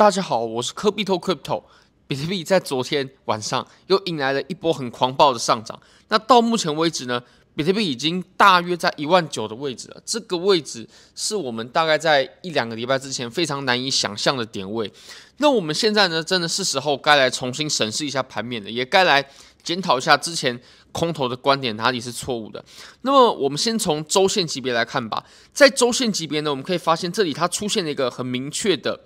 大家好，我是科比托 Crypto。比特币在昨天晚上又迎来了一波很狂暴的上涨。那到目前为止呢，比特币已经大约在一万九的位置了。这个位置是我们大概在一两个礼拜之前非常难以想象的点位。那我们现在呢，真的是时候该来重新审视一下盘面了，也该来检讨一下之前空头的观点哪里是错误的。那么我们先从周线级别来看吧。在周线级别呢，我们可以发现这里它出现了一个很明确的。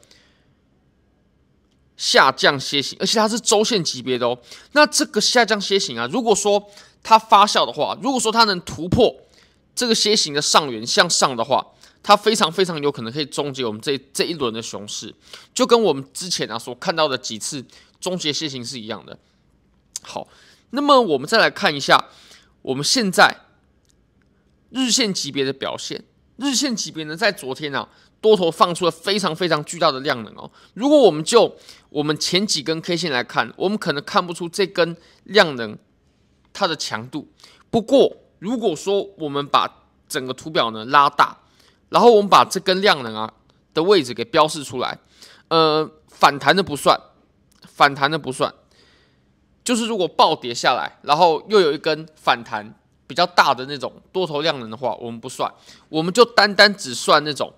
下降楔形，而且它是周线级别的哦。那这个下降楔形啊，如果说它发酵的话，如果说它能突破这个楔形的上缘向上的话，它非常非常有可能可以终结我们这这一轮的熊市，就跟我们之前啊所看到的几次终结楔形是一样的。好，那么我们再来看一下我们现在日线级别的表现。日线级别呢，在昨天啊。多头放出了非常非常巨大的量能哦。如果我们就我们前几根 K 线来看，我们可能看不出这根量能它的强度。不过，如果说我们把整个图表呢拉大，然后我们把这根量能啊的位置给标示出来，呃，反弹的不算，反弹的不算，就是如果暴跌下来，然后又有一根反弹比较大的那种多头量能的话，我们不算，我们就单单只算那种。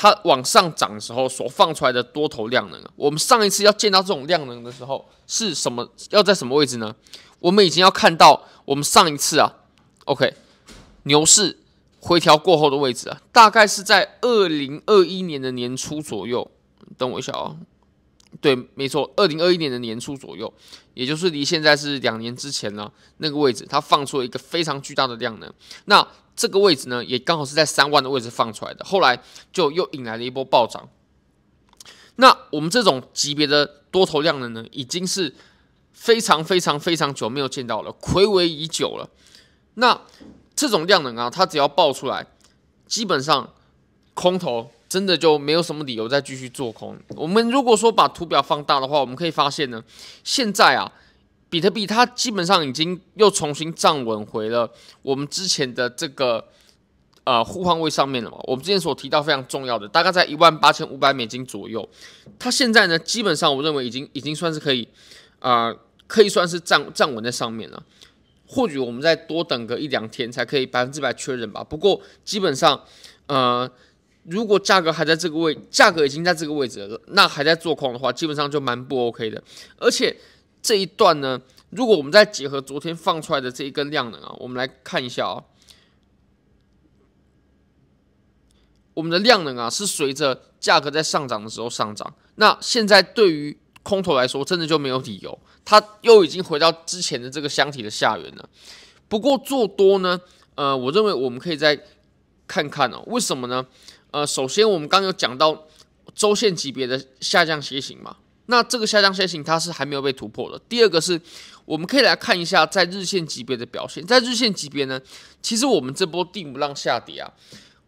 它往上涨的时候所放出来的多头量能，我们上一次要见到这种量能的时候是什么？要在什么位置呢？我们已经要看到我们上一次啊，OK，牛市回调过后的位置啊，大概是在二零二一年的年初左右。等我一下啊，对，没错，二零二一年的年初左右，也就是离现在是两年之前呢，那个位置它放出了一个非常巨大的量能。那这个位置呢，也刚好是在三万的位置放出来的，后来就又引来了一波暴涨。那我们这种级别的多头量能呢，已经是非常非常非常久没有见到了，睽违已久了。那这种量能啊，它只要爆出来，基本上空头真的就没有什么理由再继续做空。我们如果说把图表放大的话，我们可以发现呢，现在啊。比特币它基本上已经又重新站稳回了我们之前的这个呃互换位上面了嘛。我们之前所提到非常重要的，大概在一万八千五百美金左右。它现在呢，基本上我认为已经已经算是可以啊、可以算是站站稳在上面了。或许我们再多等个一两天才可以百分之百确认吧。不过基本上呃，如果价格还在这个位，价格已经在这个位置了，那还在做空的话，基本上就蛮不 OK 的，而且。这一段呢，如果我们再结合昨天放出来的这一根量能啊，我们来看一下啊，我们的量能啊是随着价格在上涨的时候上涨。那现在对于空头来说，真的就没有理由，它又已经回到之前的这个箱体的下缘了。不过做多呢，呃，我认为我们可以再看看哦，为什么呢？呃，首先我们刚刚有讲到周线级别的下降楔形嘛。那这个下降楔形它是还没有被突破的。第二个是，我们可以来看一下在日线级别的表现。在日线级别呢，其实我们这波第五浪下跌啊，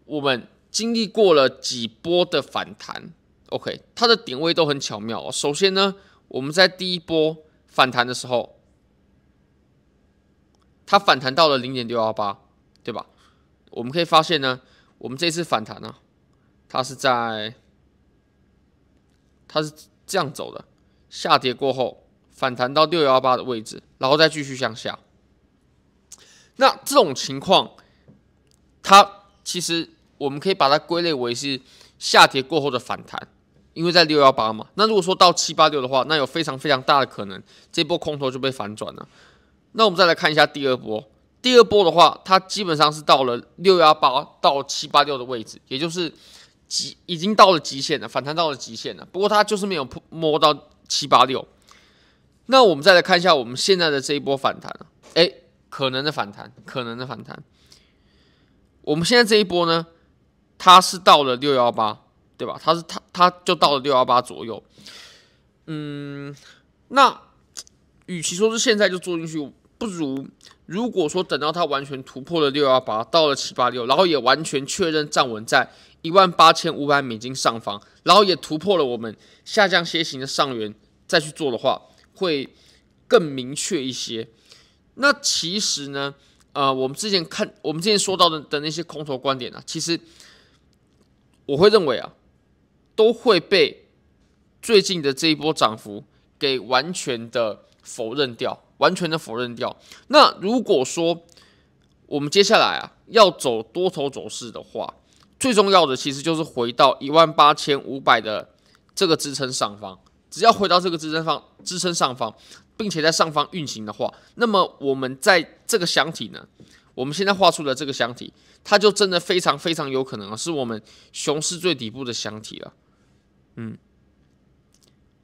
我们经历过了几波的反弹。OK，它的点位都很巧妙哦。首先呢，我们在第一波反弹的时候，它反弹到了零点六幺八，对吧？我们可以发现呢，我们这次反弹呢，它是在，它是。这样走的，下跌过后反弹到六幺八的位置，然后再继续向下。那这种情况，它其实我们可以把它归类为是下跌过后的反弹，因为在六幺八嘛。那如果说到七八六的话，那有非常非常大的可能，这波空头就被反转了。那我们再来看一下第二波，第二波的话，它基本上是到了六幺八到七八六的位置，也就是。极已经到了极限了，反弹到了极限了。不过它就是没有摸到七八六。那我们再来看一下我们现在的这一波反弹，哎，可能的反弹，可能的反弹。我们现在这一波呢，它是到了六幺八，对吧？它是它它就到了六幺八左右。嗯，那与其说是现在就做进去，不如如果说等到它完全突破了六幺八，到了七八六，然后也完全确认站稳在。一万八千五百美金上方，然后也突破了我们下降楔形的上缘，再去做的话，会更明确一些。那其实呢，呃，我们之前看，我们之前说到的的那些空头观点啊，其实我会认为啊，都会被最近的这一波涨幅给完全的否认掉，完全的否认掉。那如果说我们接下来啊要走多头走势的话，最重要的其实就是回到一万八千五百的这个支撑上方。只要回到这个支撑方支撑上方，并且在上方运行的话，那么我们在这个箱体呢，我们现在画出的这个箱体，它就真的非常非常有可能是我们熊市最底部的箱体了。嗯，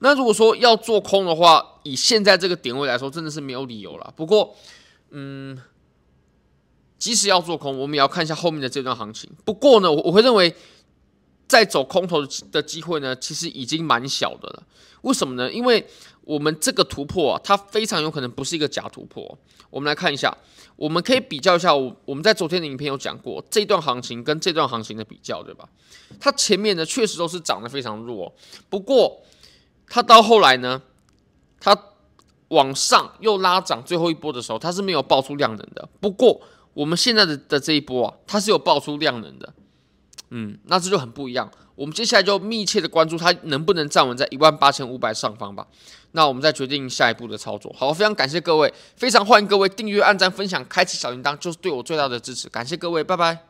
那如果说要做空的话，以现在这个点位来说，真的是没有理由了。不过，嗯。即使要做空，我们也要看一下后面的这段行情。不过呢，我我会认为，在走空头的机会呢，其实已经蛮小的了。为什么呢？因为我们这个突破啊，它非常有可能不是一个假突破。我们来看一下，我们可以比较一下，我我们在昨天的影片有讲过这段行情跟这段行情的比较，对吧？它前面呢确实都是涨得非常弱，不过它到后来呢，它往上又拉涨最后一波的时候，它是没有爆出量能的。不过我们现在的的这一波啊，它是有爆出量能的，嗯，那这就很不一样。我们接下来就密切的关注它能不能站稳在一万八千五百上方吧。那我们再决定下一步的操作。好，非常感谢各位，非常欢迎各位订阅、按赞、分享、开启小铃铛，就是对我最大的支持。感谢各位，拜拜。